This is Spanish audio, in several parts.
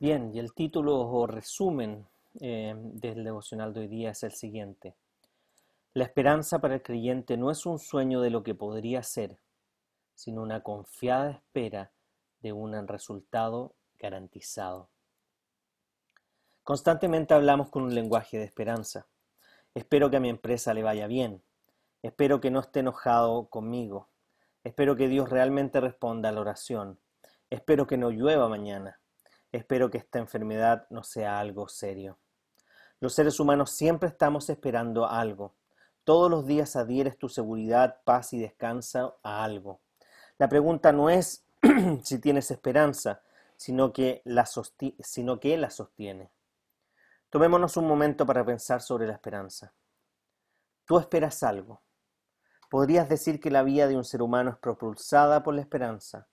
Bien, y el título o resumen eh, del devocional de hoy día es el siguiente. La esperanza para el creyente no es un sueño de lo que podría ser, sino una confiada espera de un resultado garantizado. Constantemente hablamos con un lenguaje de esperanza. Espero que a mi empresa le vaya bien. Espero que no esté enojado conmigo. Espero que Dios realmente responda a la oración. Espero que no llueva mañana. Espero que esta enfermedad no sea algo serio. Los seres humanos siempre estamos esperando algo. Todos los días adhieres tu seguridad, paz y descanso a algo. La pregunta no es si tienes esperanza, sino que, la sino que la sostiene. Tomémonos un momento para pensar sobre la esperanza. Tú esperas algo. Podrías decir que la vida de un ser humano es propulsada por la esperanza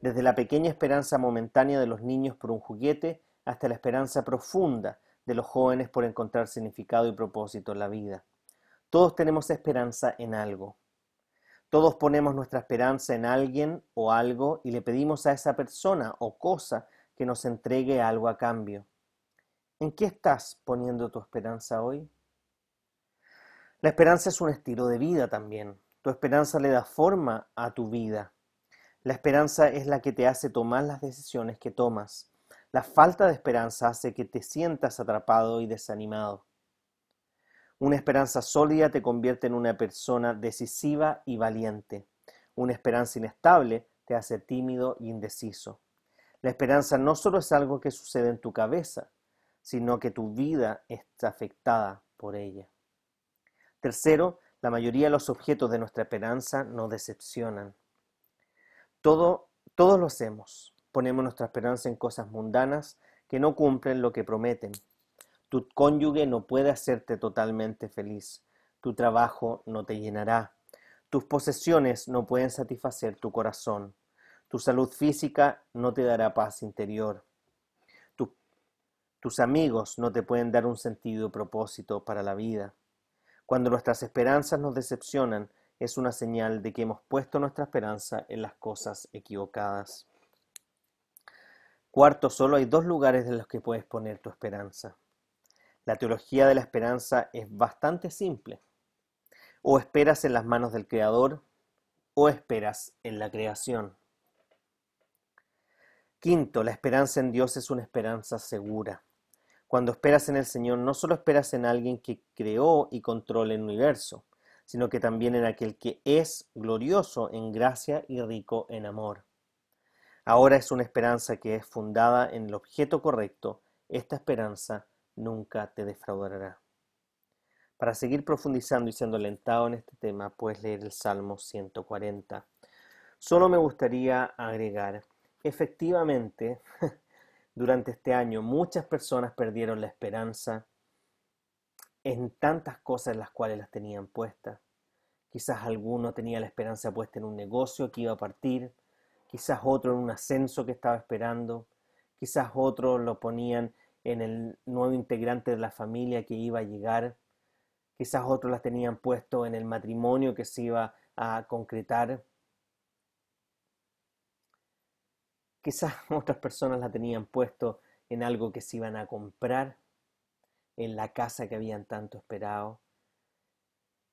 desde la pequeña esperanza momentánea de los niños por un juguete hasta la esperanza profunda de los jóvenes por encontrar significado y propósito en la vida. Todos tenemos esperanza en algo. Todos ponemos nuestra esperanza en alguien o algo y le pedimos a esa persona o cosa que nos entregue algo a cambio. ¿En qué estás poniendo tu esperanza hoy? La esperanza es un estilo de vida también. Tu esperanza le da forma a tu vida. La esperanza es la que te hace tomar las decisiones que tomas. La falta de esperanza hace que te sientas atrapado y desanimado. Una esperanza sólida te convierte en una persona decisiva y valiente. Una esperanza inestable te hace tímido y indeciso. La esperanza no solo es algo que sucede en tu cabeza, sino que tu vida está afectada por ella. Tercero, la mayoría de los objetos de nuestra esperanza nos decepcionan. Todo, todos lo hacemos. Ponemos nuestra esperanza en cosas mundanas que no cumplen lo que prometen. Tu cónyuge no puede hacerte totalmente feliz. Tu trabajo no te llenará. Tus posesiones no pueden satisfacer tu corazón. Tu salud física no te dará paz interior. tus amigos no te pueden dar un sentido propósito para la vida. Cuando nuestras esperanzas nos decepcionan, es una señal de que hemos puesto nuestra esperanza en las cosas equivocadas. Cuarto, solo hay dos lugares en los que puedes poner tu esperanza. La teología de la esperanza es bastante simple. O esperas en las manos del Creador o esperas en la creación. Quinto, la esperanza en Dios es una esperanza segura. Cuando esperas en el Señor, no solo esperas en alguien que creó y controla el universo, sino que también en aquel que es glorioso en gracia y rico en amor. Ahora es una esperanza que es fundada en el objeto correcto. Esta esperanza nunca te defraudará. Para seguir profundizando y siendo alentado en este tema, puedes leer el Salmo 140. Solo me gustaría agregar, efectivamente, durante este año muchas personas perdieron la esperanza en tantas cosas en las cuales las tenían puestas. Quizás alguno tenía la esperanza puesta en un negocio que iba a partir, quizás otro en un ascenso que estaba esperando, quizás otro lo ponían en el nuevo integrante de la familia que iba a llegar, quizás otros las tenían puesto en el matrimonio que se iba a concretar, quizás otras personas la tenían puesto en algo que se iban a comprar en la casa que habían tanto esperado.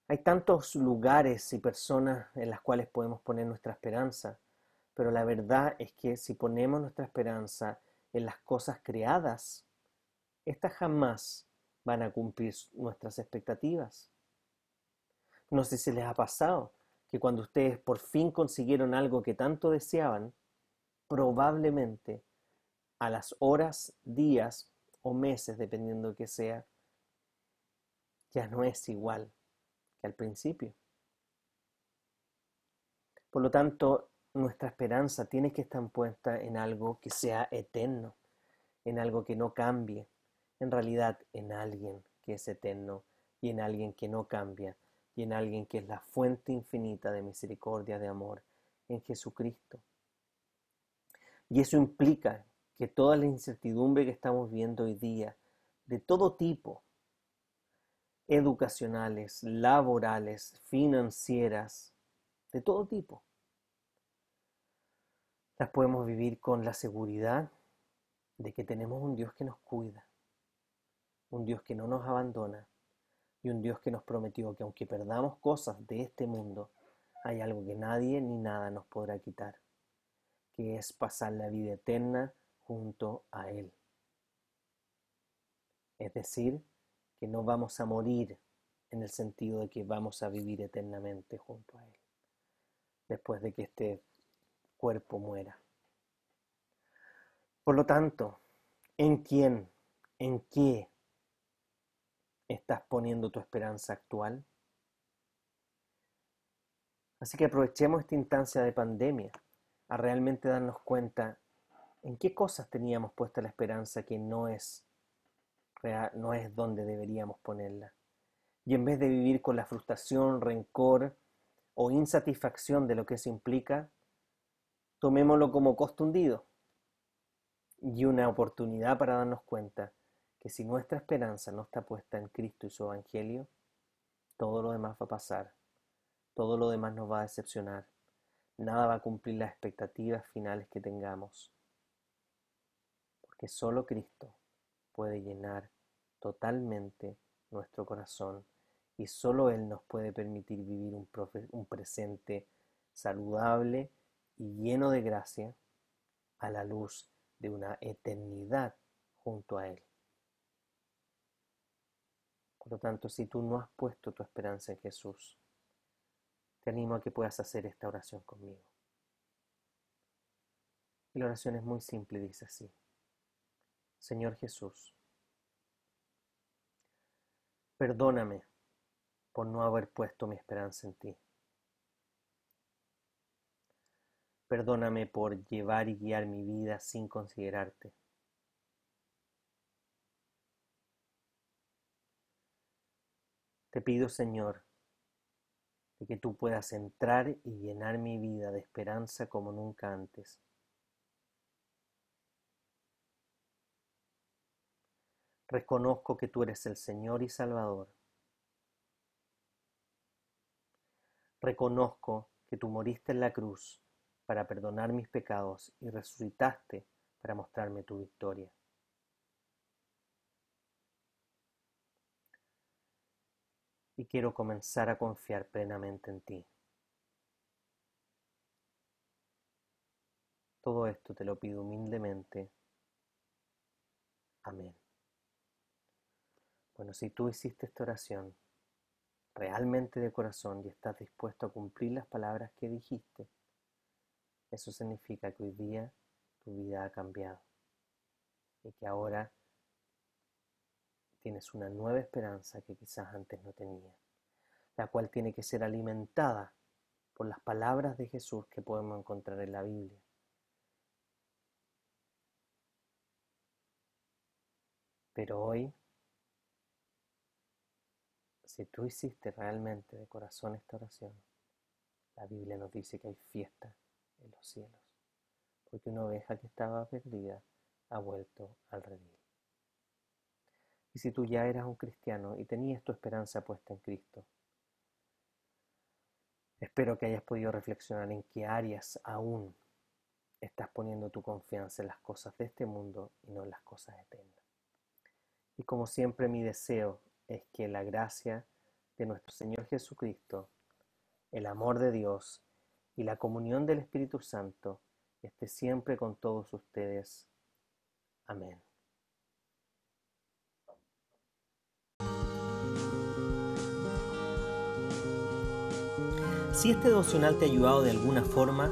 Hay tantos lugares y personas en las cuales podemos poner nuestra esperanza, pero la verdad es que si ponemos nuestra esperanza en las cosas creadas, estas jamás van a cumplir nuestras expectativas. No sé si les ha pasado que cuando ustedes por fin consiguieron algo que tanto deseaban, probablemente a las horas, días o meses, dependiendo de que sea, ya no es igual que al principio. Por lo tanto, nuestra esperanza tiene que estar puesta en algo que sea eterno, en algo que no cambie, en realidad en alguien que es eterno y en alguien que no cambia y en alguien que es la fuente infinita de misericordia, de amor, en Jesucristo. Y eso implica que toda la incertidumbre que estamos viendo hoy día, de todo tipo, educacionales, laborales, financieras, de todo tipo, las podemos vivir con la seguridad de que tenemos un Dios que nos cuida, un Dios que no nos abandona y un Dios que nos prometió que aunque perdamos cosas de este mundo, hay algo que nadie ni nada nos podrá quitar, que es pasar la vida eterna junto a Él. Es decir, que no vamos a morir en el sentido de que vamos a vivir eternamente junto a Él, después de que este cuerpo muera. Por lo tanto, ¿en quién, en qué estás poniendo tu esperanza actual? Así que aprovechemos esta instancia de pandemia a realmente darnos cuenta en qué cosas teníamos puesta la esperanza que no es real, no es donde deberíamos ponerla. Y en vez de vivir con la frustración, rencor o insatisfacción de lo que eso implica, tomémoslo como costo y una oportunidad para darnos cuenta que si nuestra esperanza no está puesta en Cristo y su Evangelio, todo lo demás va a pasar, todo lo demás nos va a decepcionar, nada va a cumplir las expectativas finales que tengamos, porque solo Cristo puede llenar totalmente nuestro corazón y solo Él nos puede permitir vivir un, un presente saludable y lleno de gracia a la luz de una eternidad junto a Él. Por lo tanto, si tú no has puesto tu esperanza en Jesús, te animo a que puedas hacer esta oración conmigo. Y la oración es muy simple, dice así. Señor Jesús, perdóname por no haber puesto mi esperanza en ti. Perdóname por llevar y guiar mi vida sin considerarte. Te pido, Señor, de que tú puedas entrar y llenar mi vida de esperanza como nunca antes. Reconozco que tú eres el Señor y Salvador. Reconozco que tú moriste en la cruz para perdonar mis pecados y resucitaste para mostrarme tu victoria. Y quiero comenzar a confiar plenamente en ti. Todo esto te lo pido humildemente. Amén. Bueno, si tú hiciste esta oración realmente de corazón y estás dispuesto a cumplir las palabras que dijiste, eso significa que hoy día tu vida ha cambiado y que ahora tienes una nueva esperanza que quizás antes no tenías, la cual tiene que ser alimentada por las palabras de Jesús que podemos encontrar en la Biblia. Pero hoy, si tú hiciste realmente de corazón esta oración, la Biblia nos dice que hay fiesta en los cielos, porque una oveja que estaba perdida ha vuelto al redil. Y si tú ya eras un cristiano y tenías tu esperanza puesta en Cristo, espero que hayas podido reflexionar en qué áreas aún estás poniendo tu confianza en las cosas de este mundo y no en las cosas eternas. Y como siempre mi deseo es que la gracia de nuestro Señor Jesucristo, el amor de Dios y la comunión del Espíritu Santo esté siempre con todos ustedes. Amén. Si este devocional te ha ayudado de alguna forma,